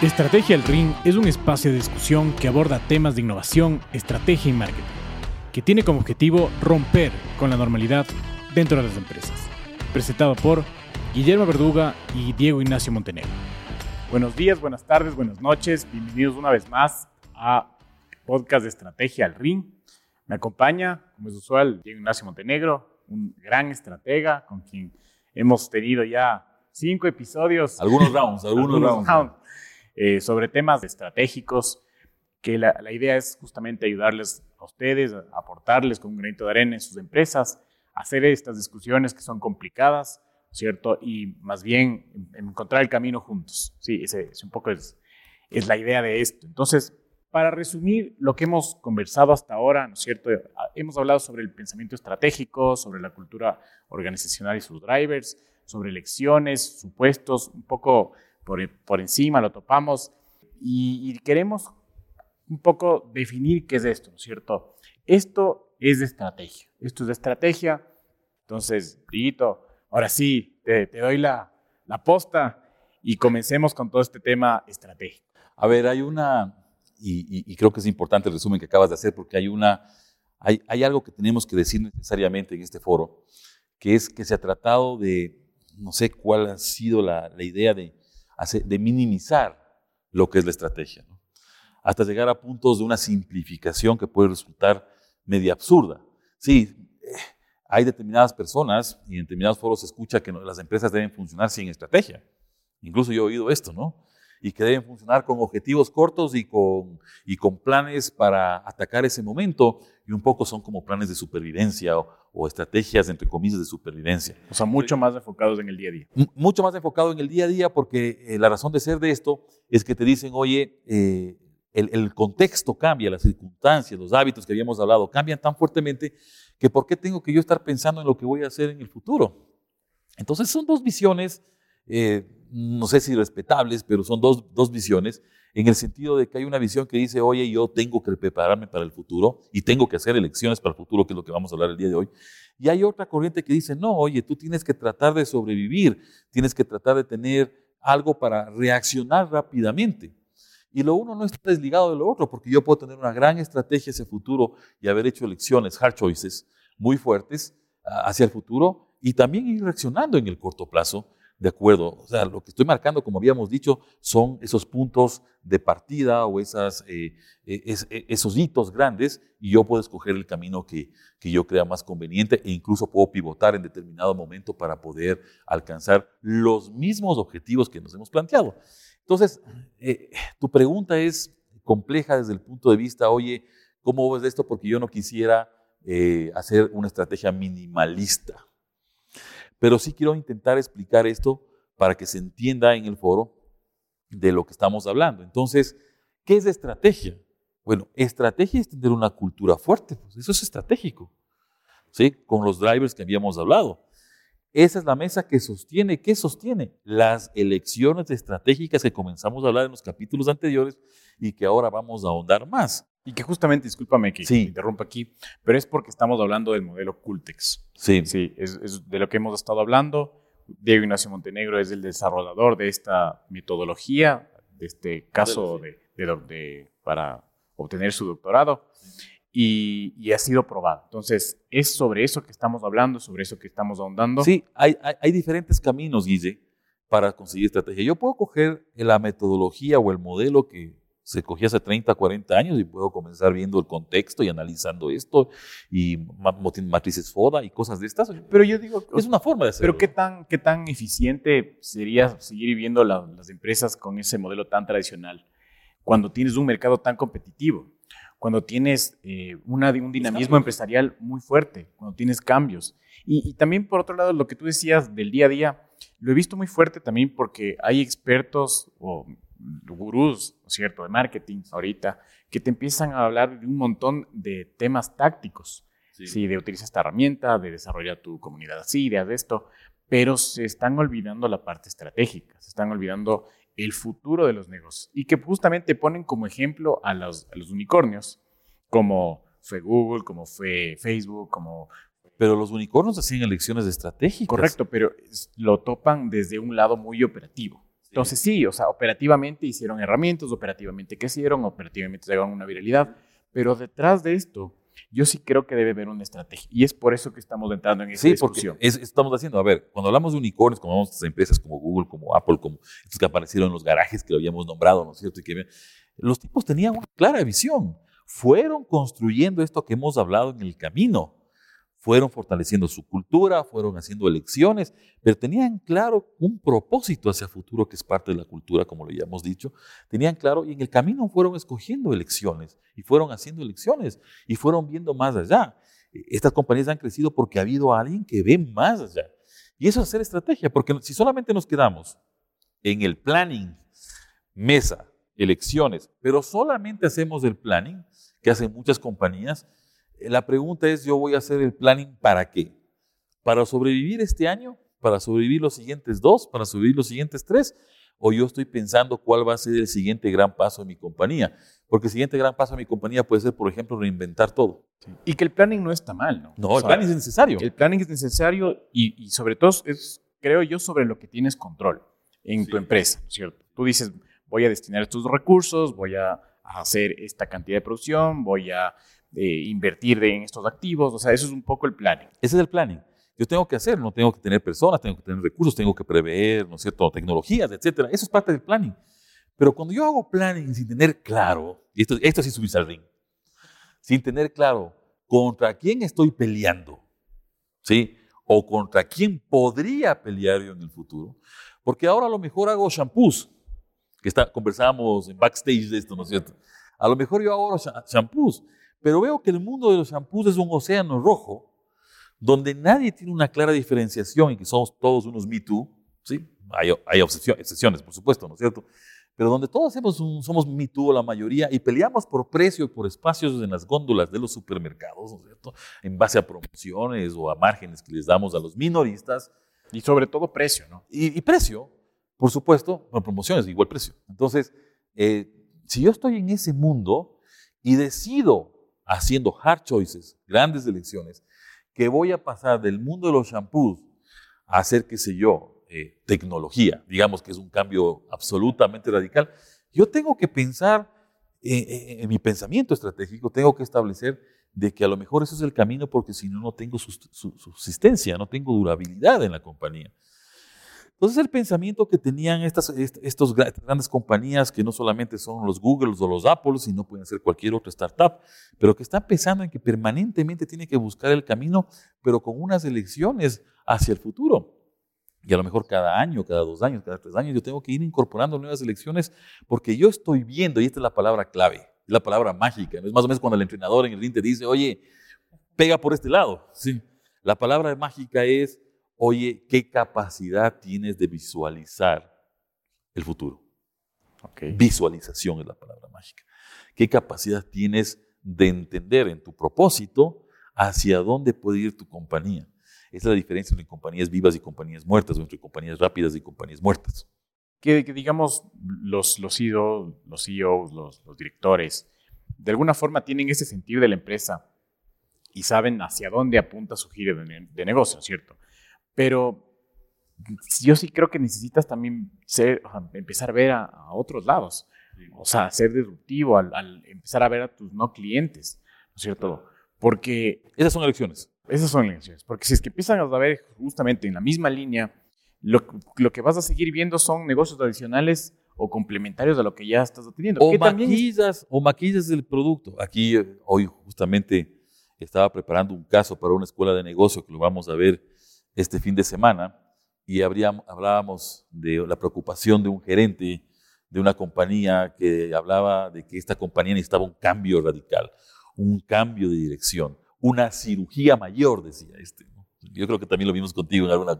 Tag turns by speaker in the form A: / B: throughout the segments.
A: Estrategia El Ring es un espacio de discusión que aborda temas de innovación, estrategia y marketing, que tiene como objetivo romper con la normalidad dentro de las empresas. Presentado por Guillermo Verduga y Diego Ignacio Montenegro. Buenos días, buenas tardes, buenas noches. Bienvenidos una vez más a podcast de Estrategia al Ring. Me acompaña, como es usual, Diego Ignacio Montenegro, un gran estratega con quien hemos tenido ya cinco episodios.
B: Algunos rounds, algunos, rounds.
A: Eh, sobre temas estratégicos, que la, idea es justamente ayudarles a ustedes, a aportarles con un granito de arena en sus empresas, hacer estas discusiones que son complicadas, ¿cierto? Y más bien encontrar el camino juntos. Sí, ese, ese un poco es, es la idea de esto. Entonces, para resumir lo que hemos conversado hasta ahora, ¿no es cierto? Hemos hablado sobre el pensamiento estratégico, sobre la cultura organizacional y sus drivers, sobre elecciones, supuestos, un poco por, por encima lo topamos y, y, queremos un poco definir qué es esto, ¿no es cierto? Esto es de estrategia, esto es de estrategia. Entonces, Brito, ahora sí, te, te doy la, la posta y comencemos con todo este tema estratégico.
B: A ver, hay una, y, y, y, creo que es importante el resumen que acabas de hacer, porque hay, una, hay, hay algo que tenemos que decir necesariamente en este foro, que es que se ha tratado de, no sé cuál ha sido la, la idea de de minimizar lo que es la estrategia, hasta llegar a puntos de una simplificación que puede resultar media absurda. Sí, eh, hay determinadas personas y en determinados foros se escucha que las empresas deben funcionar sin estrategia. Incluso yo he oído esto, ¿no? Y que deben funcionar con objetivos cortos y con, y con planes para atacar ese momento, y un poco son como planes de supervivencia o, o estrategias, entre comillas, de supervivencia.
A: O sea, mucho más enfocados en el día a día.
B: mucho más enfocado en el día a día porque eh, la razón de ser de esto es que te dicen, oye, eh, el, el, contexto cambia, las circunstancias, los hábitos que habíamos hablado cambian tan fuertemente que ¿por qué tengo que yo estar pensando en lo que voy a hacer en el futuro? Entonces son dos visiones eh, no sé si respetables, pero son dos, dos visiones, en el sentido de que hay una visión que dice, oye, yo tengo que prepararme para el futuro y tengo que hacer elecciones para el futuro, que es lo que vamos a hablar el día de hoy. Y hay otra corriente que dice, no, oye, tú tienes que tratar de sobrevivir, tienes que tratar de tener algo para reaccionar rápidamente. Y lo uno no está desligado de lo otro, porque yo puedo tener una gran estrategia hacia el futuro y haber hecho elecciones, hard choices, muy fuertes hacia el futuro y también ir reaccionando en el corto plazo de acuerdo. O sea, lo que estoy marcando, como habíamos dicho, son esos puntos de partida o esas, eh, e, es, e, esos hitos grandes y yo puedo escoger el camino que, que, yo crea más conveniente e incluso puedo pivotar en determinado momento para poder alcanzar los mismos objetivos que nos hemos planteado. Entonces, eh, tu pregunta es compleja desde el punto de vista, oye, ¿cómo ves esto? Porque yo no quisiera eh, hacer una estrategia minimalista. Pero sí quiero intentar explicar esto para que se entienda en el foro de lo que estamos hablando. Entonces, ¿qué es estrategia? Bueno, estrategia es tener una cultura fuerte, pues eso es estratégico, ¿sí? Con los drivers que habíamos hablado. Esa es la mesa que sostiene, ¿qué sostiene? Las elecciones estratégicas que comenzamos a hablar en los capítulos anteriores y que ahora vamos a ahondar más.
A: Y que justamente, discúlpame que, sí. interrumpa aquí, pero es porque estamos hablando del modelo Cultex.
B: Sí.
A: Sí, es, es, de lo que hemos estado hablando. Diego Ignacio Montenegro es el desarrollador de esta metodología, de este caso de, de, de, para obtener su doctorado, y, y, ha sido probado. Entonces, es sobre eso que estamos hablando, sobre eso que estamos ahondando.
B: Sí, hay, hay, hay diferentes caminos, Guille, para conseguir estrategia. Yo puedo coger la metodología o el modelo que se cogía hace 30, 40 años y puedo comenzar viendo el contexto y analizando esto y matrices FODA y cosas de estas.
A: Pero yo digo,
B: es una forma de hacerlo.
A: Pero ¿qué tan, qué tan eficiente sería seguir viviendo la, las empresas con ese modelo tan tradicional cuando tienes un mercado tan competitivo? Cuando tienes eh, una, un dinamismo empresarial muy fuerte, cuando tienes cambios. Y, y también, por otro lado, lo que tú decías del día a día, lo he visto muy fuerte también porque hay expertos o gurús, ¿no es cierto?, de marketing ahorita, que te empiezan a hablar de un montón de temas tácticos, sí. ¿sí? de utilizar esta herramienta, de desarrollar tu comunidad así, de esto, pero se están olvidando la parte estratégica, se están olvidando el futuro de los negocios y que justamente ponen como ejemplo a los, a los unicornios, como fue Google, como fue Facebook, como
B: pero los unicornios hacían elecciones estratégicas.
A: Correcto, pero lo topan desde un lado muy operativo. Entonces sí, o sea, operativamente hicieron herramientas, operativamente crecieron, operativamente llegaron a una viralidad, pero detrás de esto yo sí creo que debe haber una estrategia. Y es por eso que estamos entrando en esa
B: sí,
A: discusión.
B: Porque estamos haciendo, a ver, cuando hablamos de unicornios, como hablamos de empresas como Google, como Apple, como estos que aparecieron en los garajes que lo habíamos nombrado, ¿no es cierto? Y que, los tipos tenían una clara visión. Fueron construyendo esto que hemos hablado en el camino fueron fortaleciendo su cultura, fueron haciendo elecciones, pero tenían claro un propósito hacia el futuro que es parte de la cultura, como lo ya hemos dicho. Tenían claro y en el camino fueron escogiendo elecciones y fueron haciendo elecciones y fueron viendo más allá. E, estas compañías han crecido porque ha habido alguien que ve más allá. Y eso es hacer estrategia, porque si solamente nos quedamos en el planning, mesa, elecciones, pero solamente hacemos el planning, que hacen muchas compañías, la pregunta es, yo voy a hacer el planning para qué? ¿Para sobrevivir este año? ¿Para sobrevivir los siguientes dos? ¿Para sobrevivir los siguientes tres? ¿O yo estoy pensando cuál va a ser el siguiente gran paso de mi compañía? Porque el siguiente gran paso de mi compañía puede ser, por ejemplo, reinventar todo.
A: Y que el planning no está mal, ¿no?
B: No, el planning es necesario.
A: El planning es necesario y, sobre todo es, creo yo, sobre lo que tienes control en tu empresa, ¿cierto? Tú dices, voy a destinar estos recursos, voy a hacer esta cantidad de producción, voy a invertir en estos activos, o sea, eso es un poco el planning.
B: Ese es el planning. Yo tengo que hacer, no tengo que tener personas, tengo que tener recursos, tengo que prever, ¿no es cierto?, tecnologías, etcétera. Eso es parte del planning. Pero cuando yo hago planning sin tener claro, y esto, esto sí subirse al ring, sin tener claro contra quién estoy peleando, ¿sí? O contra quién podría pelear yo en el futuro, porque ahora a lo mejor hago shampoos, que está, conversábamos en backstage de esto, ¿no es cierto? A lo mejor yo hago shampoos, pero veo que el mundo de los shampoos es un océano rojo donde nadie tiene una clara diferenciación y que somos todos unos Me Too, ¿sí? Hay, hay excepciones, por supuesto, ¿no es cierto? Pero donde todos somos, somos Me Too la mayoría y peleamos por precio y por espacios en las góndolas de los supermercados, ¿no es cierto? En base a promociones o a márgenes que les damos a los minoristas.
A: Y sobre todo precio, ¿no?
B: Y, precio, por supuesto, con promociones, igual precio. Entonces, eh, si yo estoy en ese mundo y decido haciendo hard choices, grandes elecciones, que voy a pasar del mundo de los shampoos a hacer, qué sé yo, eh, tecnología, digamos que es un cambio absolutamente radical, yo tengo que pensar en mi pensamiento estratégico, tengo que establecer de que a lo mejor eso es el camino porque si no, no tengo subsistencia, no tengo durabilidad en la compañía. Entonces el pensamiento que tenían estas, estos grandes compañías, que no solamente son los Google o los Apple, sino pueden ser cualquier otra startup, pero que están pensando en que permanentemente tiene que buscar el camino, pero con unas elecciones hacia el futuro. Y a lo mejor cada año, cada dos años, cada tres años, yo tengo que ir incorporando nuevas elecciones porque yo estoy viendo, y esta es la palabra clave, la palabra mágica, es más o menos cuando el entrenador en el ring te dice, oye, pega por este lado. Sí. La palabra mágica es oye, ¿qué capacidad tienes de visualizar el futuro? Visualización es la palabra mágica. ¿Qué capacidad tienes de entender en tu propósito hacia dónde puede ir tu compañía? Esa es la diferencia entre compañías vivas y compañías muertas, o entre compañías rápidas y compañías muertas.
A: Que, digamos, los, los, CEOs, los, CEOs los, los directores, de alguna forma tienen ese sentido de la empresa y saben hacia dónde apunta su giro de, de negocio, ¿cierto? Pero yo sí creo que necesitas también ser, empezar a ver a, otros lados. O sea, ser disruptivo al, empezar a ver a tus no clientes, ¿no es cierto? Porque...
B: Esas son elecciones.
A: Esas son elecciones. Porque si es que empiezan a ver justamente en la misma línea, lo, lo que vas a seguir viendo son negocios adicionales o complementarios a lo que ya estás atendiendo.
B: O maquillas, o maquillas el producto. Aquí eh, hoy justamente estaba preparando un caso para una escuela de negocio que lo vamos a ver este fin de semana y hablábamos de la preocupación de un gerente de una compañía que hablaba de que esta compañía necesitaba un cambio radical, un cambio de dirección, una cirugía mayor, decía este. Yo creo que también lo vimos contigo en alguna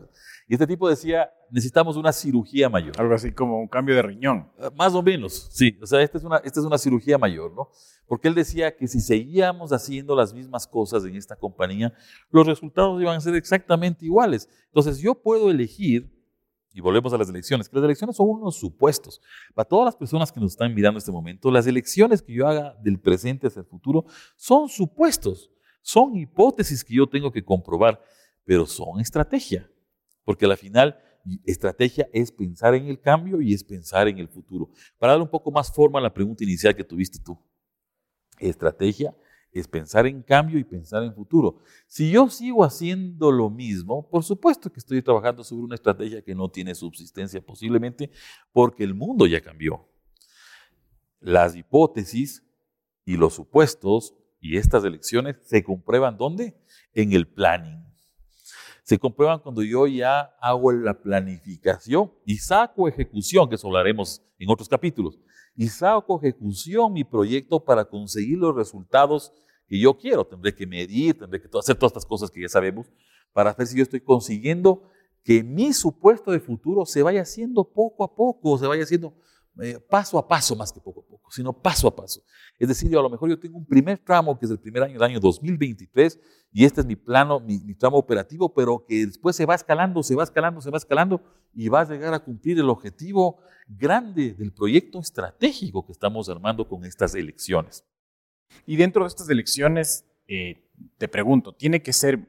B: y este tipo decía, necesitamos una cirugía mayor.
A: Algo así como un cambio de riñón.
B: Ah, más o menos, sí. O sea, esta es una, esta es una cirugía mayor, ¿no? Porque él decía que si seguíamos haciendo las mismas cosas en esta compañía, los resultados iban a ser exactamente iguales. Entonces yo puedo elegir, y volvemos a las elecciones, que las elecciones son unos supuestos. Para todas las personas que nos están mirando en este momento, las elecciones que yo haga del presente hacia el futuro son supuestos, son hipótesis que yo tengo que comprobar, pero son estrategia porque al final estrategia es pensar en el cambio y es pensar en el futuro. Para dar un poco más forma a la pregunta inicial que tuviste tú. Estrategia es pensar en cambio y pensar en futuro. Si yo sigo haciendo lo mismo, por supuesto que estoy trabajando sobre una estrategia que no tiene subsistencia posiblemente porque el mundo ya cambió. Las hipótesis y los supuestos y estas elecciones se comprueban ¿dónde? En el planning. Se comprueban cuando yo ya hago la planificación y saco ejecución, que eso hablaremos en otros capítulos, y saco ejecución mi proyecto para conseguir los resultados que yo quiero. Tendré que medir, tendré que hacer todas estas cosas que ya sabemos para ver si yo estoy consiguiendo que mi supuesto de futuro se vaya haciendo poco a poco, se vaya haciendo eh, paso a paso más que poco a poco, sino paso a paso. Es decir, yo a lo mejor yo tengo un primer tramo que es el primer año, el año 2023, y este es mi plano, mi, mi, tramo operativo, pero que después se va escalando, se va escalando, se va escalando y va a llegar a cumplir el objetivo grande del proyecto estratégico que estamos armando con estas elecciones.
A: Y dentro de estas elecciones, eh, te pregunto, ¿tiene que ser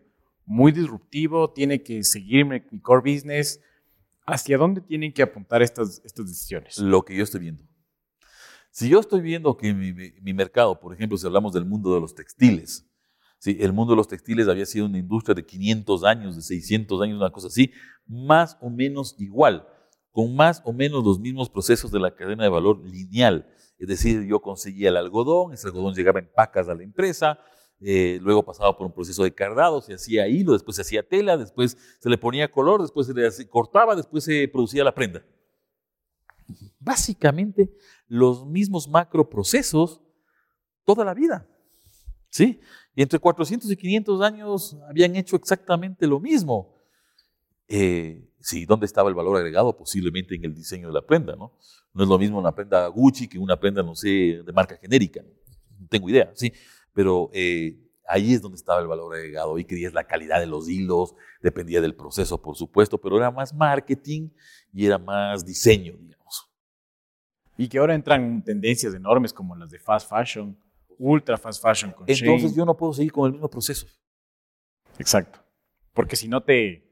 A: muy disruptivo? ¿Tiene que seguir mi core business? ¿Hacia dónde tienen que apuntar estas, estas decisiones?
B: Lo que yo estoy viendo. Si yo estoy viendo que mi, mi, mercado, por ejemplo, si hablamos del mundo de los textiles, ¿sí? el mundo de los textiles había sido una industria de 500 años, de 600 años, una cosa así, más o menos igual, con más o menos los mismos procesos de la cadena de valor lineal. Es decir, yo conseguía el algodón, ese algodón llegaba en pacas a la empresa, eh, luego pasaba por un proceso de cardado, se hacía hilo, después se hacía tela, después se le ponía color, después se le cortaba, después se producía la prenda. Básicamente los mismos macroprocesos toda la vida. ¿Sí? Y entre 400 y 500 años habían hecho exactamente lo mismo. Eh, sí, ¿dónde estaba el valor agregado? Posiblemente en el diseño de la prenda, ¿no? No es lo mismo una prenda Gucci que una prenda, no sé, de marca genérica. No tengo idea, ¿sí? Pero eh, ahí es donde estaba el valor agregado. Y querías la calidad de los hilos, dependía del proceso, por supuesto, pero era más marketing y era más diseño, digamos.
A: Y que ahora entran tendencias enormes como las de fast fashion, ultra fast fashion. Con
B: Entonces yo no puedo seguir con el mismo proceso.
A: Exacto. Porque si no te,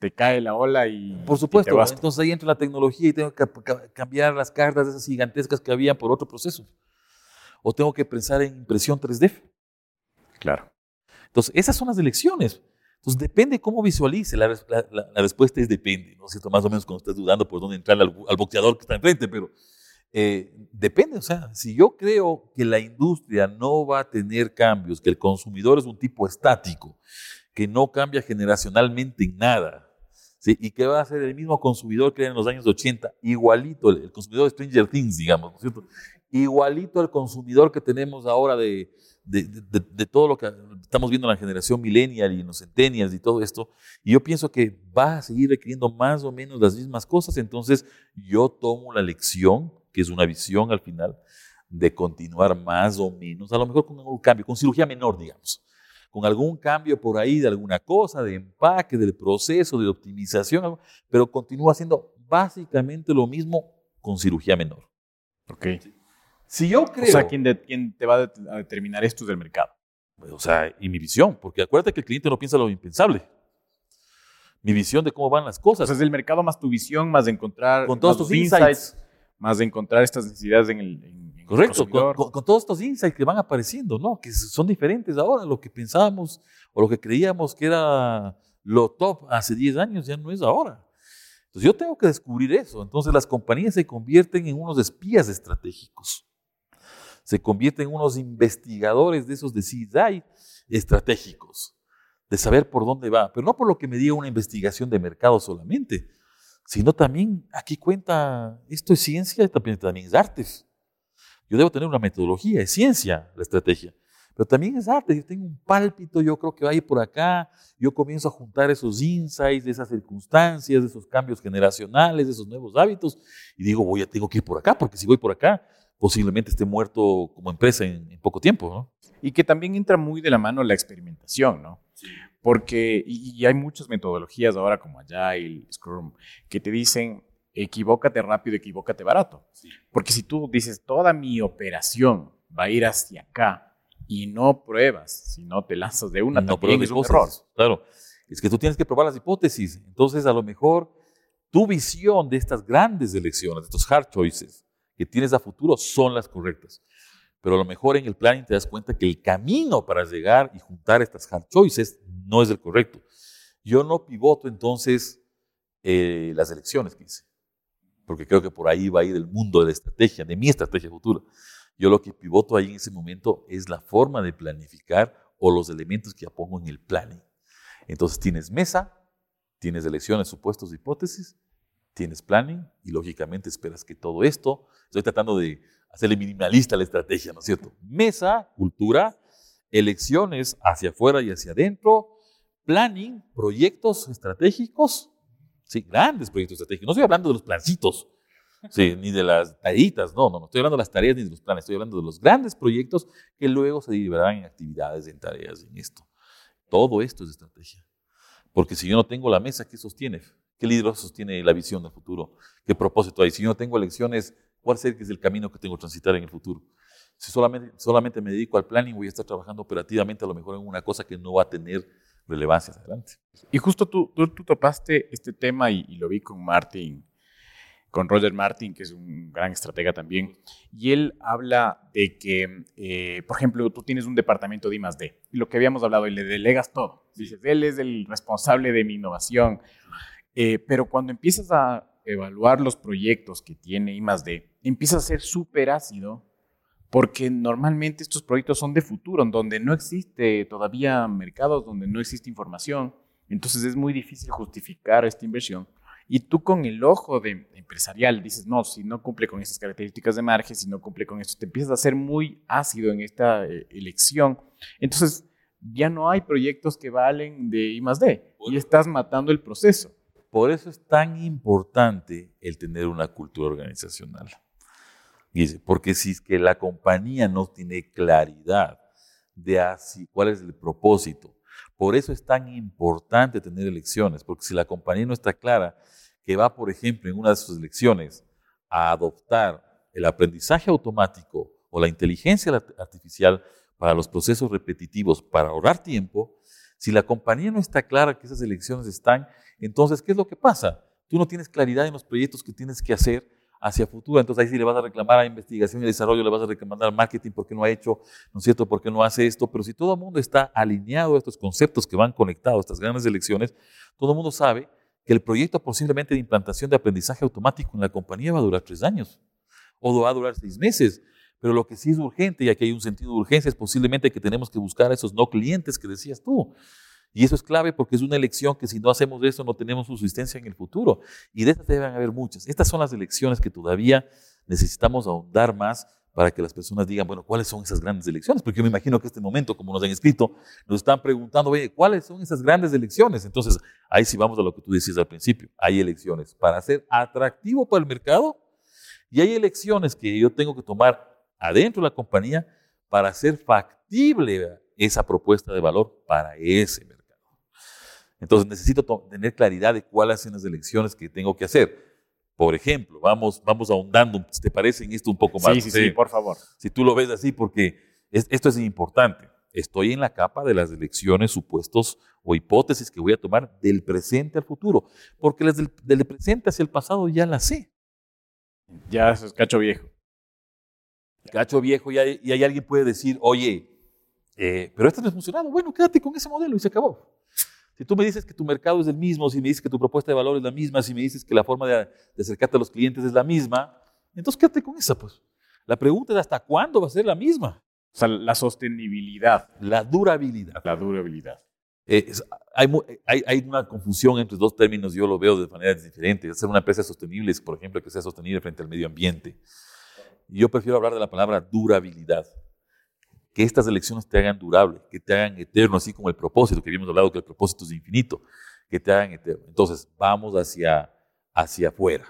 A: te cae la ola y.
B: Por supuesto, entonces ahí entra la tecnología y tengo que cambiar las cartas esas gigantescas que había por otro proceso. O tengo que pensar en impresión 3D.
A: Claro.
B: Entonces, esas son las elecciones. Entonces, depende cómo visualice. La, respuesta es depende, ¿no es cierto? Más o menos cuando estés dudando por dónde entrar al, al boxeador que está enfrente, pero eh, depende. O sea, si yo creo que la industria no va a tener cambios, que el consumidor es un tipo estático, que no cambia generacionalmente en nada, y que va a ser el mismo consumidor que era en los años 80, igualito, el, consumidor de Stranger Things, digamos, ¿no es cierto? Igualito al consumidor que tenemos ahora de, de, de, todo lo que estamos viendo en la generación millennial y en los centennials y todo esto. Y yo pienso que va a seguir requiriendo más o menos las mismas cosas. Entonces yo tomo la lección, que es una visión al final, de continuar más o menos, a lo mejor con un cambio, con cirugía menor, digamos con algún cambio por ahí de alguna cosa, de empaque, del proceso, de optimización, pero continúa haciendo básicamente lo mismo con cirugía menor.
A: Ok.
B: Si yo creo...
A: O sea, ¿quién, te va a determinar esto del mercado?
B: O sea, y mi visión, porque acuérdate que el cliente no piensa lo impensable. Mi visión de cómo van las cosas.
A: O sea, es el mercado más tu visión, más de encontrar...
B: Con todos tus insights,
A: Más de encontrar estas necesidades en el,
B: Correcto, con, todos estos insights que van apareciendo, ¿no? Que son diferentes ahora, lo que pensábamos o lo que creíamos que era lo top hace 10 años ya no es ahora. Entonces yo tengo que descubrir eso. Entonces las compañías se convierten en unos espías estratégicos. Se convierten en unos investigadores de esos de CISAI estratégicos, de saber por dónde va, pero no por lo que me diga una investigación de mercado solamente, sino también aquí cuenta, esto es ciencia, también, también es arte. Yo debo tener una metodología, es ciencia la estrategia, pero también es arte. Yo tengo un pálpito, yo creo que va a ir por acá, yo comienzo a juntar esos insights, de esas circunstancias, de esos cambios generacionales, de esos nuevos hábitos, y digo, voy a, tengo que ir por acá, porque si voy por acá, posiblemente esté muerto como empresa en, en poco tiempo. ¿no?
A: Y que también entra muy de la mano la experimentación, ¿no? Porque, y, y hay muchas metodologías ahora como Agile, Scrum, que te dicen, equivócate rápido, equivócate barato. Porque si tú dices, toda mi operación va a ir hacia acá y no pruebas, si no te lanzas de una, no también es un error.
B: Claro, es que tú tienes que probar las hipótesis. Entonces, a lo mejor tu visión de estas grandes elecciones, de estos hard choices que tienes a futuro son las correctas. Pero a lo mejor en el planning te das cuenta que el camino para llegar y juntar estas hard choices no es el correcto. Yo no pivoto entonces eh, las elecciones que hice, porque creo que por ahí va a ir el mundo de la estrategia, de mi estrategia futura. Yo lo que pivoto ahí en ese momento es la forma de planificar o los elementos que ya pongo en el planning. Entonces tienes mesa, tienes elecciones, supuestos, hipótesis, tienes planning y lógicamente esperas que todo esto, estoy tratando de hacerle minimalista la estrategia, ¿no es cierto? Mesa, cultura, elecciones hacia afuera y hacia adentro, planning, proyectos estratégicos, sí, grandes proyectos estratégicos. No estoy hablando de los plancitos, sí, ni de las tareitas, no, no, no estoy hablando de las tareas ni de los planes, estoy hablando de los grandes proyectos que luego se derivarán en actividades, en tareas, en esto. Todo esto es estrategia. Porque si yo no tengo la mesa, ¿qué sostiene? ¿Qué liderazgo sostiene la visión del futuro? ¿Qué propósito hay? Si yo no tengo elecciones, ¿cuál es el camino que tengo que transitar en el futuro? Si solamente, solamente me dedico al planning, voy a estar trabajando operativamente a lo mejor en una cosa que no va a tener relevancia adelante.
A: Y justo tú, tú, topaste este tema y, y, lo vi con Martin, con Roger Martin, que es un gran estratega también, y él habla de que, eh, por ejemplo, tú tienes un departamento de I+.D. y lo que habíamos hablado, y le delegas todo. Dices, él es el responsable de mi innovación, eh, pero cuando empiezas a evaluar los proyectos que tiene I+.D., empieza a ser súper ácido porque normalmente estos proyectos son de futuro, en donde no existe todavía mercados, donde no existe información. Entonces es muy difícil justificar esta inversión. Y tú con el ojo de empresarial dices, no, si no cumple con estas características de margen, si no cumple con esto, te empiezas a ser muy ácido en esta eh, elección. Entonces ya no hay proyectos que valen de I más D y estás matando el proceso.
B: Por eso es tan importante el tener una cultura organizacional. Porque si es que la compañía no tiene claridad de así, cuál es el propósito, por eso es tan importante tener elecciones, porque si la compañía no está clara que va, por ejemplo, en una de sus elecciones a adoptar el aprendizaje automático o la inteligencia artificial para los procesos repetitivos para ahorrar tiempo, si la compañía no está clara que esas elecciones están, entonces, ¿qué es lo que pasa? Tú no tienes claridad en los proyectos que tienes que hacer hacia futuro. Entonces ahí sí le vas a reclamar a investigación y desarrollo, le vas a reclamar al marketing porque no ha hecho, ¿no es cierto?, porque no hace esto. Pero si todo el mundo está alineado a estos conceptos que van conectados, a estas grandes elecciones, todo el mundo sabe que el proyecto posiblemente de implantación de aprendizaje automático en la compañía va a durar tres años o va a durar seis meses. Pero lo que sí es urgente, y aquí hay un sentido de urgencia, es posiblemente que tenemos que buscar a esos no clientes que decías tú. Y eso es clave porque es una elección que si no hacemos eso no tenemos subsistencia en el futuro. Y de estas deben haber muchas. Estas son las elecciones que todavía necesitamos ahondar más para que las personas digan, bueno, ¿cuáles son esas grandes elecciones? Porque yo me imagino que este momento, como nos han escrito, nos están preguntando, oye, ¿cuáles son esas grandes elecciones? Entonces, ahí sí vamos a lo que tú decías al principio. Hay elecciones para ser atractivo para el mercado y hay elecciones que yo tengo que tomar adentro de la compañía para hacer factible esa propuesta de valor para ese mercado. Entonces necesito tener claridad de cuáles son las elecciones que tengo que hacer. Por ejemplo, vamos, vamos ahondando, ¿te parece en esto un poco más?
A: Sí, sí, sí, por favor.
B: Si tú lo ves así, porque esto es importante. Estoy en la capa de las elecciones, supuestos o hipótesis que voy a tomar del presente al futuro, porque las del, presente hacia el pasado ya las sé.
A: Ya eso es cacho viejo.
B: Cacho viejo, y hay, y hay alguien puede decir, oye, eh, pero esto no ha funcionado. Bueno, quédate con ese modelo y se acabó. Si tú me dices que tu mercado es el mismo, si me dices que tu propuesta de valor es la misma, si me dices que la forma de, acercarte a los clientes es la misma, entonces quédate con esa, pues. La pregunta es hasta cuándo va a ser la misma.
A: O sea, la sostenibilidad.
B: La durabilidad.
A: La durabilidad.
B: Eh, hay, hay, hay, una confusión entre dos términos, yo lo veo de manera diferente. Hacer una empresa sostenible es, por ejemplo, que sea sostenible frente al medio ambiente. Yo prefiero hablar de la palabra durabilidad que estas elecciones te hagan durable, que te hagan eterno, así como el propósito, que habíamos hablado que el propósito es infinito, que te hagan eterno. Entonces, vamos hacia, hacia afuera,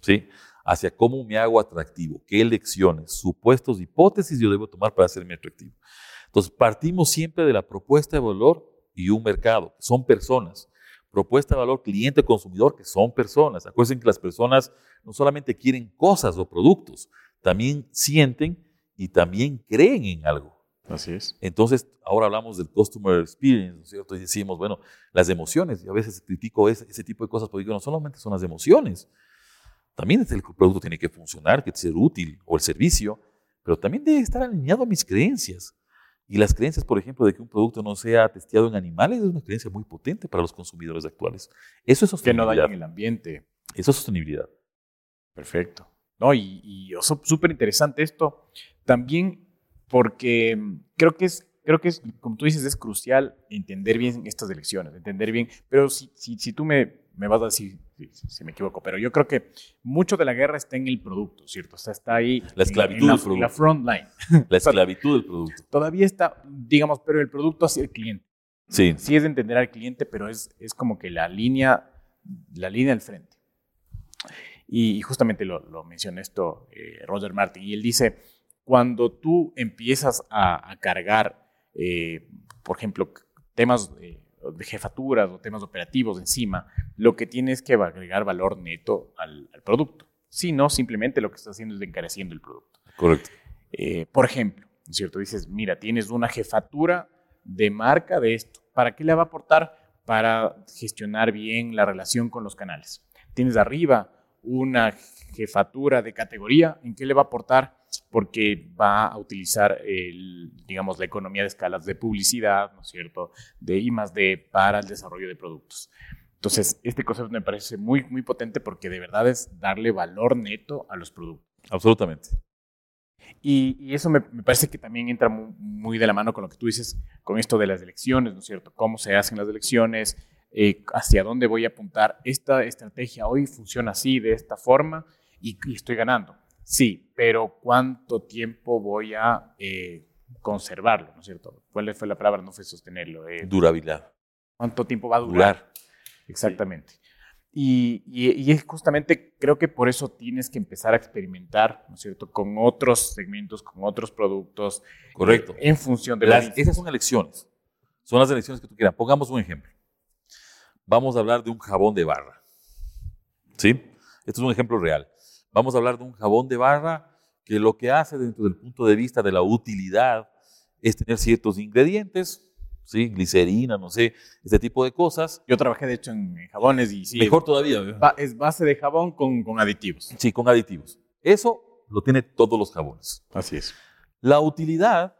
B: ¿sí? Hacia cómo me hago atractivo, qué elecciones, supuestos, hipótesis yo debo tomar para hacerme atractivo. Entonces, partimos siempre de la propuesta de valor y un mercado, son personas. Propuesta de valor cliente-consumidor, que son personas. Acuérdense que las personas no solamente quieren cosas o productos, también sienten y también creen en algo.
A: Así es.
B: Entonces, ahora hablamos del customer experience, ¿no es cierto? Y decimos, bueno, las emociones, y a veces critico ese, ese tipo de cosas porque digo, no solamente son las emociones, también el producto tiene que funcionar, que ser útil, o el servicio, pero también debe estar alineado a mis creencias. Y las creencias, por ejemplo, de que un producto no sea testeado en animales es una creencia muy potente para los consumidores actuales. Eso es
A: Que no
B: sostenibilidad.
A: dañen el ambiente.
B: Eso es sostenibilidad.
A: Perfecto. No, y, y súper interesante esto. También porque creo que es, creo que es, como tú dices, es crucial entender bien estas elecciones, entender bien. Pero si, si, si tú me, me vas a decir si, me equivoco, pero yo creo que mucho de la guerra está en el producto, ¿cierto? O sea, está ahí.
B: La esclavitud
A: en la,
B: del producto.
A: la front line.
B: La esclavitud del producto.
A: Todavía está, digamos, pero el producto hacia el cliente.
B: Sí,
A: Sí es de entender al cliente, pero es, es como que la línea, la línea al frente. Y, y justamente lo, lo menciona esto eh, Roger Martin, y él dice, cuando tú empiezas a, a cargar, eh, por ejemplo, temas eh, de jefaturas o temas operativos encima, lo que tienes que agregar valor neto al, al producto. Si no, simplemente lo que estás haciendo es encareciendo el producto.
B: correcto.
A: Eh, por ejemplo, ¿no es cierto? Dices, mira, tienes una jefatura de marca de esto. ¿Para qué le va a aportar? Para gestionar bien la relación con los canales. Tienes arriba una jefatura de categoría. ¿En qué le va a aportar? Porque va a utilizar, el, digamos, la economía de escalas de publicidad, ¿no es cierto? De I más D para el desarrollo de productos. Entonces, este concepto me parece muy, muy potente porque de verdad es darle valor neto a los productos.
B: Absolutamente.
A: Y, y eso me, me parece que también entra mu- muy, de la mano con lo que tú dices, con esto de las elecciones, ¿no es cierto? ¿Cómo se hacen las elecciones? Eh, ¿Hacia dónde voy a apuntar? Esta estrategia hoy funciona así, de esta forma, y, y estoy ganando. Sí, pero ¿cuánto tiempo voy a eh, conservarlo, ¿no es cierto? ¿Cuál fue la palabra? No fue sostenerlo. eh,
B: Durabilidad.
A: ¿Cuánto tiempo va a durar?
B: Durar.
A: Exactamente. Y, y- y es justamente, creo que por eso tienes que empezar a experimentar, ¿no es cierto?, con otros segmentos, con otros productos.
B: Correcto.
A: eh, en función de
B: Las- esas son elecciones. Son las elecciones que tú quieras. Pongamos un ejemplo. Vamos a hablar de un jabón de barra. ¿Sí? Esto es un ejemplo real. Vamos a hablar de un jabón de barra que lo que hace dentro del punto de vista de la utilidad es tener ciertos ingredientes, ¿sí? Glicerina, no sé, este tipo de cosas.
A: Yo trabajé, de hecho, en, jabones y sí.
B: Mejor todavía.
A: es base de jabón con, con aditivos.
B: Sí, con aditivos. Eso lo tiene todos los jabones.
A: Así es.
B: La utilidad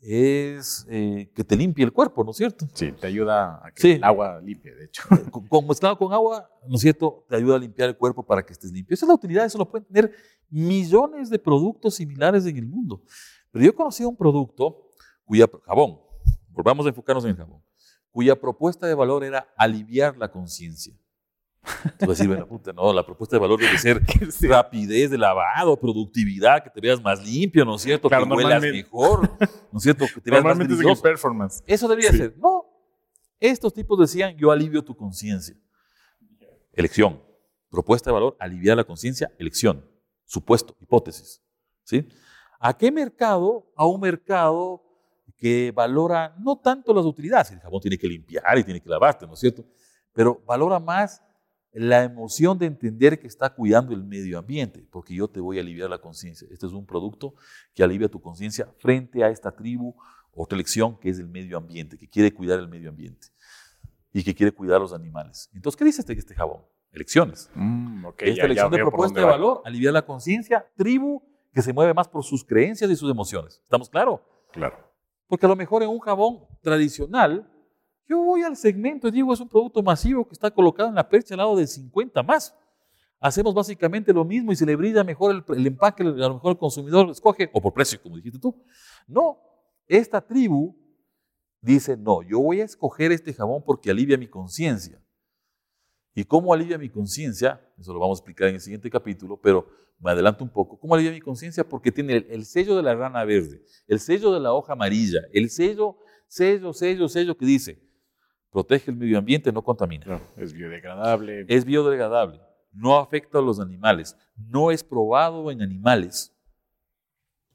B: es eh, que te limpie el cuerpo, ¿no es cierto?
A: Sí, te ayuda a que
B: Sí.
A: el agua limpie, de hecho.
B: con, con- mezclado con agua, ¿no es cierto? Te ayuda a limpiar el cuerpo para que estés limpio. Esa es la utilidad, eso lo pueden tener millones de productos similares en el mundo. Pero yo conocí un producto cuya, jabón, volvamos a enfocarnos en el jabón, cuya propuesta de valor era aliviar la conciencia. Tú vas a decir, bueno, puta, no, la propuesta de valor debe ser
A: Sí.
B: rapidez de lavado, productividad, que te veas más limpio, ¿no es cierto?
A: Claro,
B: que huelas mejor, ¿no es cierto? Que te veas más
A: es performance.
B: Eso debería
A: Sí.
B: ser. No. Estos tipos decían, yo alivio tu conciencia. Elección. Propuesta de valor, aliviar la conciencia, elección. Supuesto, hipótesis. ¿Sí? ¿A qué mercado? A un mercado que valora no tanto las utilidades, el jabón tiene que limpiar y tiene que lavarte, ¿no es cierto? Pero valora más la emoción de entender que está cuidando el medio ambiente, porque yo te voy a aliviar la conciencia. Este es un producto que alivia tu conciencia frente a esta tribu, otra elección que es el medio ambiente, que quiere cuidar el medio ambiente y que quiere cuidar los animales. Entonces, ¿qué dice este, este jabón? Elecciones.
A: Mm, ok,
B: Esta
A: ya- ya
B: elección de propuesta de
A: va.
B: valor, aliviar la conciencia, tribu que se mueve más por sus creencias y sus emociones. ¿Estamos claros?
A: Claro.
B: Porque a lo mejor en un jabón tradicional, yo voy al segmento y digo, es un producto masivo que está colocado en la percha al lado de 50 más. Hacemos básicamente lo mismo y se le brilla mejor el, empaque, a lo mejor el consumidor escoge, o por precio, como dijiste tú. No, esta tribu dice, no, yo voy a escoger este jabón porque alivia mi conciencia. ¿Y cómo alivia mi conciencia? Eso lo vamos a explicar en el siguiente capítulo, pero me adelanto un poco. ¿Cómo alivia mi conciencia? Porque tiene el, el sello de la rana verde, el sello de la hoja amarilla, el sello, sello, sello, sello que dice, protege el medio ambiente, no contamina.
A: Es biodegradable.
B: Es biodegradable, no afecta a los animales, no es probado en animales.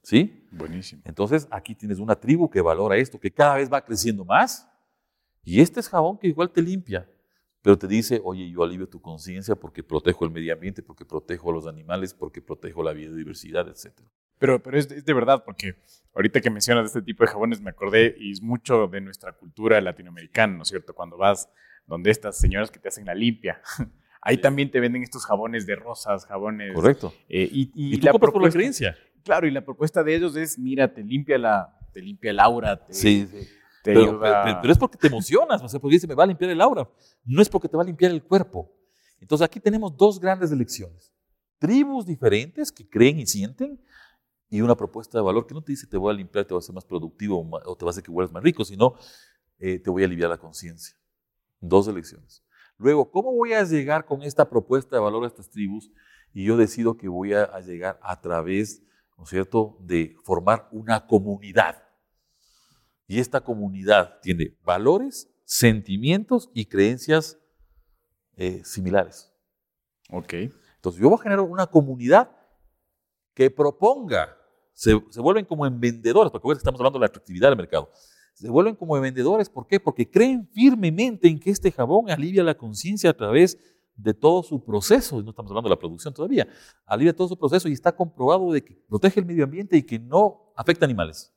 B: ¿Sí?
A: Buenísimo.
B: Entonces aquí tienes una tribu que valora esto, que cada vez va creciendo más. Y este es jabón que igual te limpia, pero te dice, oye, yo alivio tu conciencia porque protejo el medio ambiente, porque protejo a los animales, porque protejo la biodiversidad, etc.
A: Pero, pero es, es de verdad, porque ahorita que mencionas este tipo de jabones me acordé y es mucho de nuestra cultura latinoamericana, ¿no es cierto? Cuando vas donde estas señoras que te hacen la limpia, ahí también te venden estos jabones de rosas, jabones...
B: Correcto.
A: eh, y, y
B: Y, tú
A: la
B: compras por la
A: propuesta-
B: creencia.
A: Claro, y la propuesta de ellos es, mira, te limpia la, te limpia el aura, te,
B: Sí, sí.
A: te
B: Pero,
A: ayuda...
B: pero- pero es porque te emocionas, o sea, porque dice, me va a limpiar el aura. No es porque te va a limpiar el cuerpo. Entonces aquí tenemos dos grandes elecciones. Tribus diferentes que creen y sienten y una propuesta de valor que no te dice te voy a limpiar, te voy a hacer más productivo o te va a hacer que vuelvas más rico, sino eh, te voy a aliviar la conciencia. Dos elecciones. Luego, ¿cómo voy a llegar con esta propuesta de valor a estas tribus? Y yo decido que voy a, a llegar a través, ¿no es cierto?, de formar una comunidad. Y esta comunidad tiene valores, sentimientos y creencias eh, similares.
A: Ok.
B: Entonces yo voy a generar una comunidad que proponga, se, se vuelven como en vendedores, porque hoy estamos hablando de la atractividad del mercado. Se vuelven como en vendedores, ¿por qué? Porque creen firmemente en que este jabón alivia la conciencia a través de todo su proceso, no estamos hablando de la producción todavía, alivia todo su proceso y está comprobado de que protege el medio ambiente y que no afecta animales.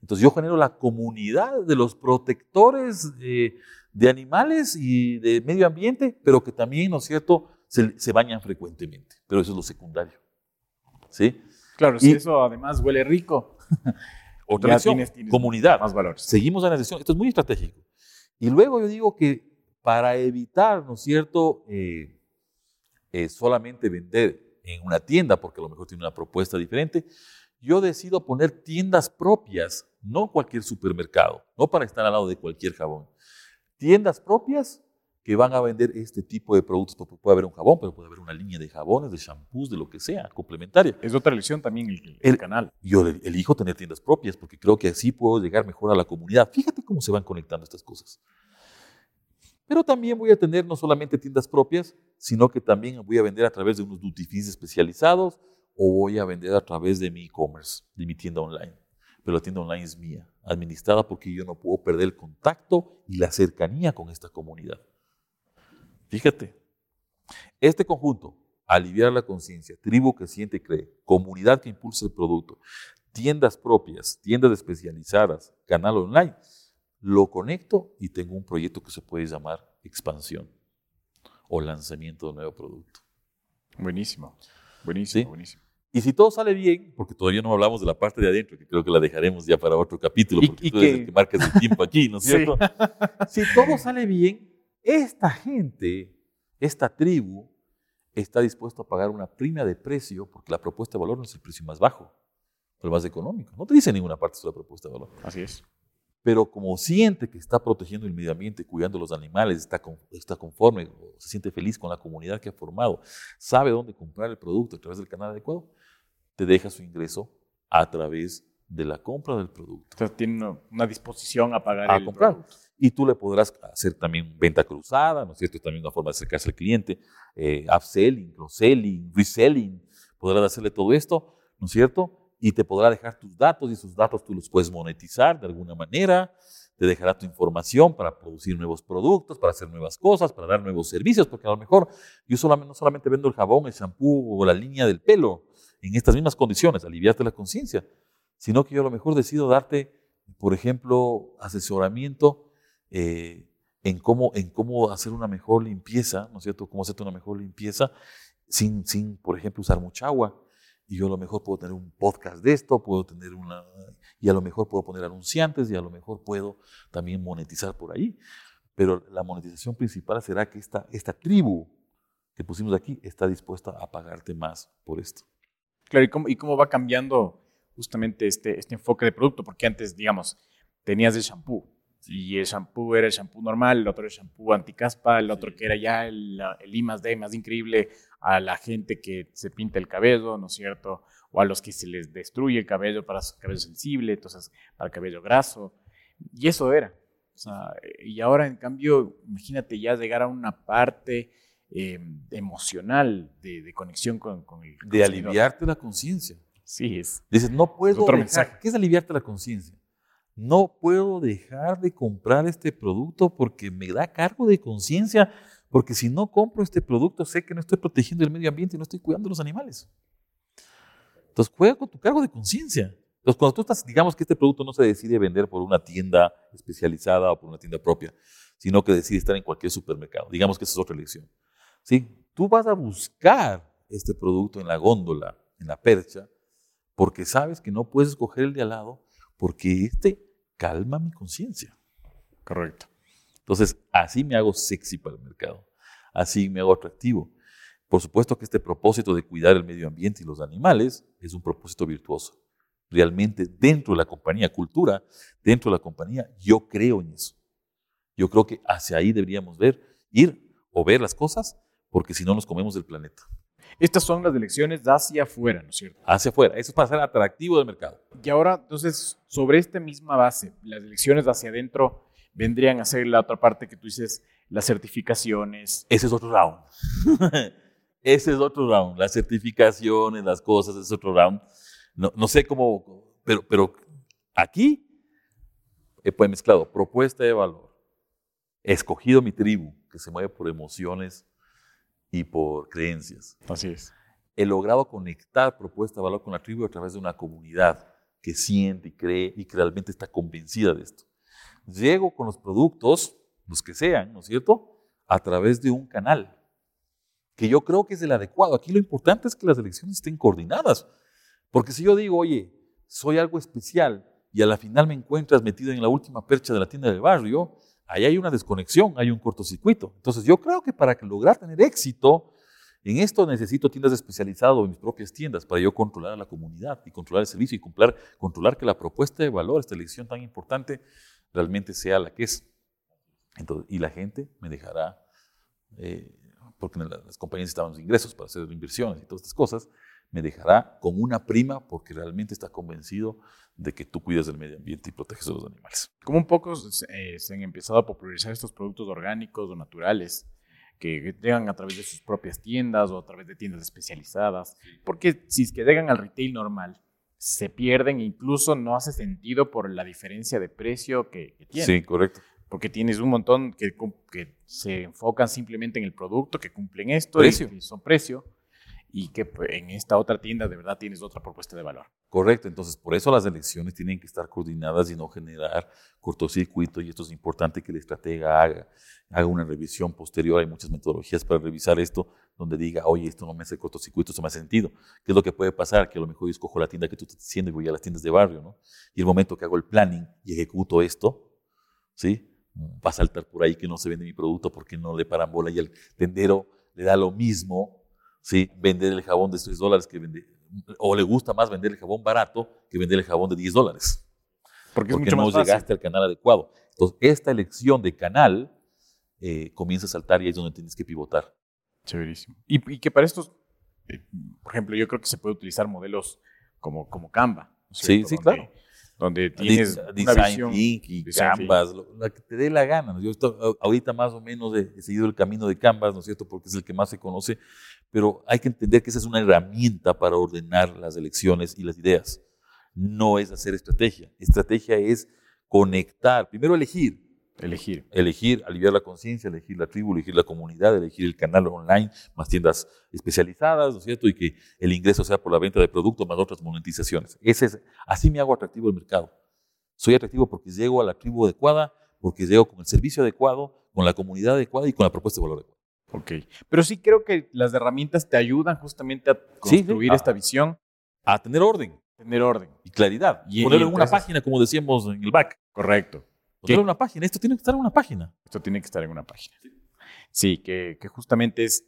B: Entonces yo genero la comunidad de los protectores eh, de animales y de medio ambiente, pero que también, ¿no es cierto?, se, se bañan frecuentemente. Pero eso es lo secundario. ¿Sí?
A: Claro,
B: Y-
A: si eso además huele rico,
B: Otra
A: ya
B: lección,
A: tienes- tienes
B: comunidad.
A: más valores.
B: Seguimos en la sesión. Esto es muy estratégico. Y luego yo digo que para evitar, ¿no es cierto?, eh, eh, solamente vender en una tienda, porque a lo mejor tiene una propuesta diferente, yo decido poner tiendas propias, no cualquier supermercado, no para estar al lado de cualquier jabón. Tiendas propias que van a vender este tipo de productos, porque puede haber un jabón, pero puede haber una línea de jabones, de shampoos, de lo que sea, complementaria.
A: Es otra lección también el, el
B: El-
A: canal.
B: Yo el- elijo tener tiendas propias porque creo que así puedo llegar mejor a la comunidad. Fíjate cómo se van conectando estas cosas. Pero también voy a tener no solamente tiendas propias, sino que también voy a vender a través de unos duty fees especializados o voy a vender a través de mi e-commerce, de mi tienda online. Pero la tienda online es mía, administrada porque yo no puedo perder el contacto y la cercanía con esta comunidad. Fíjate, este conjunto, aliviar la conciencia, tribu que siente y cree, comunidad que impulsa el producto, tiendas propias, tiendas especializadas, canal online, lo conecto y tengo un proyecto que se puede llamar expansión o lanzamiento de nuevo producto.
A: Buenísimo. Buenísimo,
B: Sí.
A: buenísimo.
B: Y si todo sale bien, porque todavía no hablamos de la parte de adentro, que creo que la dejaremos ya para otro capítulo,
A: Y-
B: porque
A: y
B: tú eres
A: que-
B: el que marcas el tiempo aquí, ¿no es
A: Sí.
B: cierto? Si todo sale bien, esta gente, esta tribu, está dispuesta a pagar una prima de precio, porque la propuesta de valor no es el precio más bajo, pero el más económico. No te dice en ninguna parte sobre la propuesta de valor.
A: Así es.
B: Pero como siente que está protegiendo el medio ambiente, cuidando los animales, está, con- está conforme, se siente feliz con la comunidad que ha formado, sabe dónde comprar el producto a través del canal adecuado, te deja su ingreso a través de la compra del producto.
A: Sea, tiene una, una disposición a pagar
B: A
A: el
B: comprar.
A: producto.
B: Y tú le podrás hacer también venta cruzada, ¿no es cierto? También una forma de acercarse al cliente, eh, upselling, cross-selling, reselling, podrás hacerle todo esto, ¿no es cierto? Y te podrá dejar tus datos y esos datos tú los puedes monetizar de alguna manera, te dejará tu información para producir nuevos productos, para hacer nuevas cosas, para dar nuevos servicios, porque a lo mejor yo solamente, no solamente vendo el jabón, el shampoo o la línea del pelo en estas mismas condiciones, aliviarte la conciencia, sino que yo a lo mejor decido darte, por ejemplo, asesoramiento eh, en, cómo, en cómo hacer una mejor limpieza, ¿no es cierto? Cómo hacerte una mejor limpieza sin, sin, por ejemplo, usar mucha agua. Y yo a lo mejor puedo tener un podcast de esto, puedo tener una, y a lo mejor puedo poner anunciantes y a lo mejor puedo también monetizar por ahí. Pero la monetización principal será que esta, esta tribu que pusimos aquí está dispuesta a pagarte más por esto.
A: Claro, ¿y cómo, y cómo va cambiando justamente este, este enfoque de producto? Porque antes, digamos, tenías el shampoo y el shampoo era el shampoo normal, el otro era el shampoo anticaspa, el otro
B: Sí.
A: que era ya el, el I más D más increíble a la gente que se pinta el cabello, ¿no es cierto? O a los que se les destruye el cabello para su cabello sensible, entonces para el cabello graso. Y eso era. O sea, y ahora, en cambio, imagínate ya llegar a una parte eh, emocional de, de conexión con, con el
B: De
A: consumidor.
B: aliviarte la conciencia.
A: Sí, es.
B: Dices, no puedo
A: otro
B: dejar-
A: mensaje.
B: ¿Qué es aliviarte la conciencia? No puedo dejar de comprar este producto porque me da cargo de conciencia, porque si no compro este producto sé que no estoy protegiendo el medio ambiente y no estoy cuidando los animales. Entonces juega tu cargo de conciencia. Entonces cuando tú estás, digamos que este producto no se decide vender por una tienda especializada o por una tienda propia, sino que decide estar en cualquier supermercado. Digamos que esa es otra elección. ¿Sí? Tú vas a buscar este producto en la góndola, en la percha, porque sabes que no puedes escoger el de al lado, porque este calma mi conciencia.
A: Correcto.
B: Entonces, así me hago sexy para el mercado, así me hago atractivo. Por supuesto que este propósito de cuidar el medio ambiente y los animales es un propósito virtuoso. Realmente dentro de la compañía, cultura, dentro de la compañía, yo creo en eso. Yo creo que hacia ahí deberíamos ver, ir o ver las cosas, porque si no nos comemos del planeta.
A: Estas son las elecciones hacia afuera, ¿no es cierto?
B: Hacia afuera. Eso es para ser atractivo del mercado.
A: Y ahora, entonces, sobre esta misma base, las elecciones hacia adentro vendrían a ser la otra parte que tú dices, las certificaciones.
B: Ese es otro round. Ese es otro round. Las certificaciones, las cosas, ese es otro round. No, no sé cómo, pero, pero aquí he pues mezclado propuesta de valor. He escogido mi tribu, que se mueve por emociones y por creencias.
A: Así es.
B: He logrado conectar propuesta de valor con la tribu a través de una comunidad que siente y cree y que realmente está convencida de esto. Llego con los productos, los que sean, ¿no es cierto?, a través de un canal que yo creo que es el adecuado. Aquí lo importante es que las elecciones estén coordinadas. Porque si yo digo, oye, soy algo especial y a la final me encuentras metido en la última percha de la tienda del barrio, ahí hay una desconexión, hay un cortocircuito. Entonces yo creo que para lograr tener éxito en esto necesito tiendas especializadas o mis propias tiendas para yo controlar a la comunidad y controlar el servicio y controlar, controlar que la propuesta de valor, esta elección tan importante, realmente sea la que es. Entonces, y la gente me dejará, eh, porque las compañías estaban ingresos para hacer inversiones y todas estas cosas, me dejará con una prima porque realmente está convencido de que tú cuidas del medio ambiente y proteges a los animales.
A: Como un poco eh, se han empezado a popularizar estos productos orgánicos o naturales que llegan a través de sus propias tiendas o a través de tiendas especializadas, porque si es que llegan al retail normal, se pierden e incluso no hace sentido por la diferencia de precio que, que tienen.
B: Sí, correcto.
A: Porque tienes un montón que, que, se enfocan simplemente en el producto, que cumplen esto,
B: precio.
A: y son precio, y que pues, en esta otra tienda de verdad tienes otra propuesta de valor.
B: Correcto, entonces por eso las elecciones tienen que estar coordinadas y no generar cortocircuito y esto es importante que el estratega haga, haga una revisión posterior, hay muchas metodologías para revisar esto, donde diga, oye, esto no me hace cortocircuito, esto me hace sentido. ¿Qué es lo que puede pasar? Que a lo mejor yo escojo la tienda que tú estás diciendo y voy a las tiendas de barrio, ¿no? Y el momento que hago el planning y ejecuto esto, ¿sí? Va a saltar por ahí que no se vende mi producto porque no le paran bola y el tendero le da lo mismo ¿sí? vender el jabón de 3 dólares que vende, o le gusta más vender el jabón barato que vender el jabón de 10 dólares.
A: Porque,
B: porque
A: no
B: llegaste al canal adecuado. Entonces, esta elección de canal eh, comienza a saltar y ahí es donde tienes que pivotar.
A: Chéverísimo. Y, y que para estos, eh, por ejemplo, yo creo que se puede utilizar modelos como, como Canva.
B: Sí, sí, claro
A: donde tienes
B: design y Canvas, lo, la que te dé la gana. Yo ahorita más o menos he, he, seguido el camino de Canvas, ¿no es cierto? Porque es el que más se conoce, pero hay que entender que esa es una herramienta para ordenar las elecciones y las ideas. No es hacer estrategia. Estrategia es conectar, primero elegir,
A: Elegir.
B: Elegir, aliviar la conciencia, elegir la tribu, elegir la comunidad, elegir el canal online, más tiendas especializadas, ¿no es cierto? Y que el ingreso sea por la venta de productos más otras monetizaciones. Ese es, así me hago atractivo el mercado. Soy atractivo porque llego a la tribu adecuada, porque llego con el servicio adecuado, con la comunidad adecuada y con la propuesta de valor adecuada.
A: Ok. Pero sí creo que las herramientas te ayudan justamente a construir
B: sí,
A: esta visión.
B: A tener orden.
A: Tener orden.
B: Y claridad.
A: Y,
B: Ponerlo en una página, como decíamos en el back.
A: Correcto.
B: Ponerlo en una página. Esto tiene que estar en una página.
A: Esto tiene que estar en una página. Sí, que, que justamente es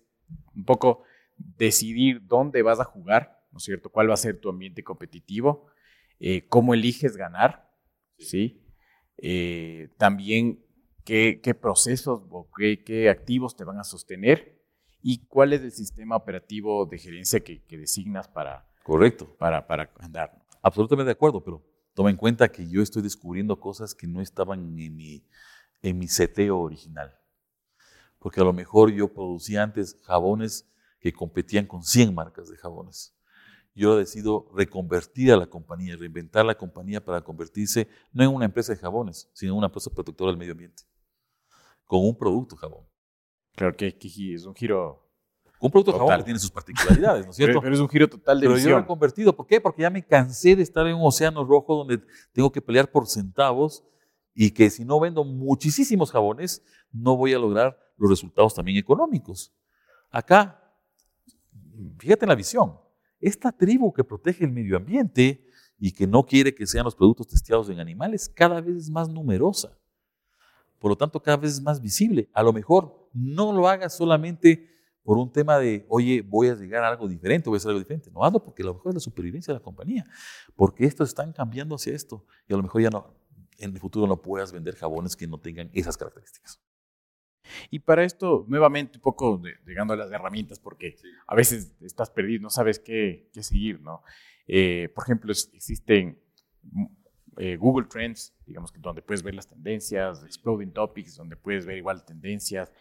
A: un poco decidir dónde vas a jugar, ¿no es cierto? ¿Cuál va a ser tu ambiente competitivo? Eh, ¿Cómo eliges ganar? ¿Sí? Eh, también qué, qué procesos o qué, qué activos te van a sostener y cuál es el sistema operativo de gerencia que, que designas para,
B: Correcto.
A: para, para andar.
B: Absolutamente de acuerdo, pero toma en cuenta que yo estoy descubriendo cosas que no estaban en mi, en mi seteo original. Porque a lo mejor yo producía antes jabones que competían con 100 marcas de jabones. Yo decido reconvertir a la compañía, reinventar la compañía para convertirse no en una empresa de jabones, sino en una empresa protectora del medio ambiente, con un producto jabón.
A: Claro que es un giro
B: Un producto de jabón que tiene sus particularidades, ¿no es cierto?
A: Pero, es un giro total de
B: Pero
A: visión.
B: yo lo he convertido. ¿Por qué? Porque ya me cansé de estar en un océano rojo donde tengo que pelear por centavos y que si no vendo muchísimos jabones, no voy a lograr los resultados también económicos. Acá, fíjate en la visión. Esta tribu que protege el medio ambiente y que no quiere que sean los productos testeados en animales, cada vez es más numerosa. Por lo tanto, cada vez es más visible. A lo mejor no lo hagas solamente por un tema de, oye, voy a llegar a algo diferente, voy a hacer algo diferente. No hazlo porque a lo mejor es la supervivencia de la compañía. Porque estos están cambiando hacia esto. Y a lo mejor ya no, en el futuro no puedas vender jabones que no tengan esas características.
A: Y para esto, nuevamente, un poco llegando a las herramientas, porque a veces estás perdido, no sabes qué, qué seguir, ¿no? Eh, por ejemplo, existen mm, eh, Google Trends, digamos que donde puedes ver las tendencias, Exploding Topics, donde puedes ver igual tendencias.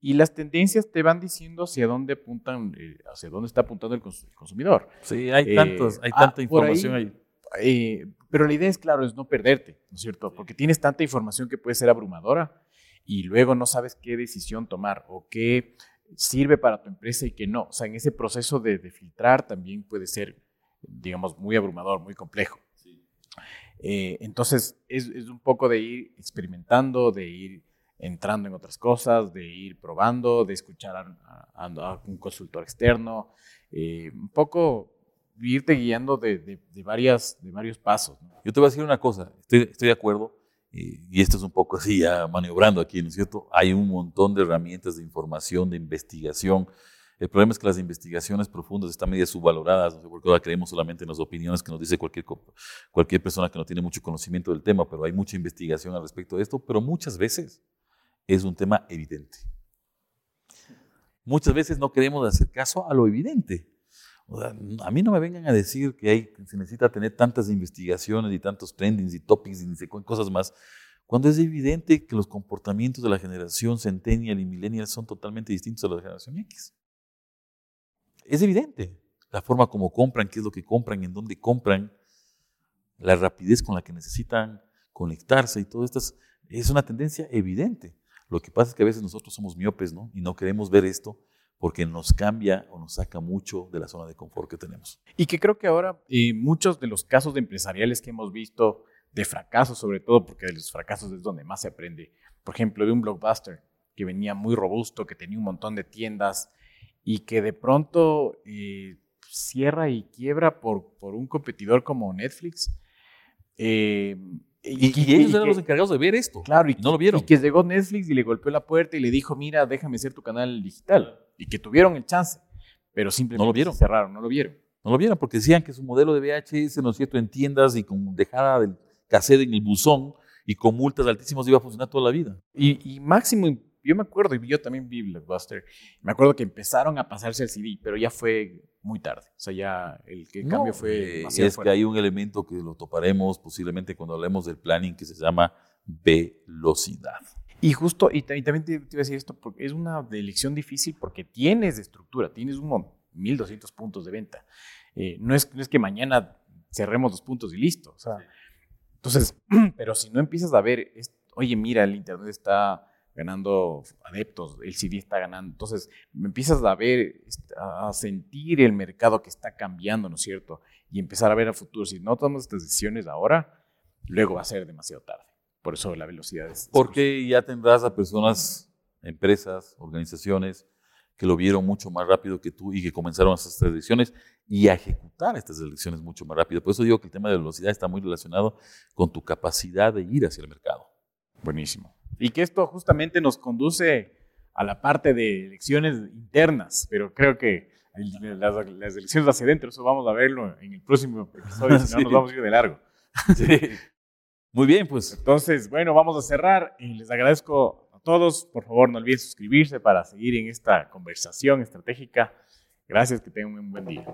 A: Y las tendencias te van diciendo hacia dónde apuntan, eh, hacia dónde está apuntando el, consumidor.
B: Sí, hay, tantos, hay ah, tanta información ahí.
A: pero la idea es, claro, es no perderte, ¿no es cierto? Porque tienes tanta información que puede ser abrumadora y luego no sabes qué decisión tomar o qué sirve para tu empresa y qué no. O sea, en ese proceso de, de filtrar también puede ser digamos, muy abrumador, muy complejo. Eh, entonces, es, es, un poco de ir experimentando, de ir entrando en otras cosas, de ir probando, de escuchar a, un consultor externo, eh, un poco irte guiando de, de, varias, de varios pasos.
B: Yo te voy a decir una cosa, estoy, estoy de acuerdo, y, esto es un poco así, ya maniobrando aquí, ¿no es cierto? Hay un montón de herramientas de información, de investigación, el problema es que las investigaciones profundas están medio subvaloradas, no sé ahora creemos solamente en las opiniones que nos dice cualquier, cualquier persona que no tiene mucho conocimiento del tema, pero hay mucha investigación al respecto de esto, pero muchas veces es un tema evidente. Muchas veces no queremos hacer caso a lo evidente. a mí no me vengan a decir que, hay, se necesita tener tantas investigaciones y tantos trendings y topics y cosas más, cuando es evidente que los comportamientos de la generación centennial y millennial son totalmente distintos a la generación X. Es evidente. La forma como compran, qué es lo que compran, en dónde compran, la rapidez con la que necesitan conectarse y todo esto es, una tendencia evidente. Lo que pasa es que a veces nosotros somos miopes, ¿no? Y no queremos ver esto porque nos cambia o nos saca mucho de la zona de confort que tenemos.
A: Y que creo que ahora eh, muchos de los casos de empresariales que hemos visto, de fracasos sobre todo, porque de los fracasos es donde más se aprende. Por ejemplo, de un blockbuster que venía muy robusto, que tenía un montón de tiendas, y que de pronto eh, cierra y quiebra por, por un competidor como Netflix.
B: Eh, y, ellos eran los encargados de ver esto.
A: Claro, y no lo vieron. Y que llegó Netflix y le golpeó la puerta y le dijo, mira, déjame ser tu canal digital. Y que tuvieron el chance, pero simplemente
B: no lo vieron.
A: cerraron, no lo vieron.
B: No lo vieron porque decían que su modelo de VHS, ¿no es cierto?, en tiendas y con dejada del cassette en el buzón y con multas altísimas iba a funcionar toda la vida.
A: Y, y máximo yo me acuerdo, y yo también vi Blockbuster, me acuerdo que empezaron a pasarse el CD, pero ya fue muy tarde. O sea, ya el, cambio fue
B: eh, Es que hay un elemento que lo toparemos posiblemente cuando hablemos del planning que se llama velocidad.
A: Y justo, y, también te, iba a decir esto, porque es una elección difícil porque tienes estructura, tienes un 1200 puntos de venta. Eh, no, es, no es que mañana cerremos los puntos y listo. O sea, entonces, pero si no empiezas a ver, oye, mira, el Internet está ganando adeptos, el CD está ganando. Entonces, me empiezas a ver, a sentir el mercado que está cambiando, ¿no es cierto? Y empezar a ver a futuro. Si no tomamos estas decisiones ahora, luego va a ser demasiado tarde. Por eso la velocidad es...
B: Porque ya tendrás a personas, empresas, organizaciones que lo vieron mucho más rápido que tú y que comenzaron estas decisiones y a ejecutar estas decisiones mucho más rápido. Por eso digo que el tema de velocidad está muy relacionado con tu capacidad de ir hacia el mercado.
A: Buenísimo. Y que esto justamente nos conduce a la parte de elecciones internas, pero creo que las, elecciones hacia adentro, eso vamos a verlo en el próximo episodio, si no nos vamos a ir de largo.
B: Muy bien, pues.
A: Entonces, bueno, vamos a cerrar y les agradezco a todos. Por favor, no olviden suscribirse para seguir en esta conversación estratégica. Gracias, que tengan un buen día.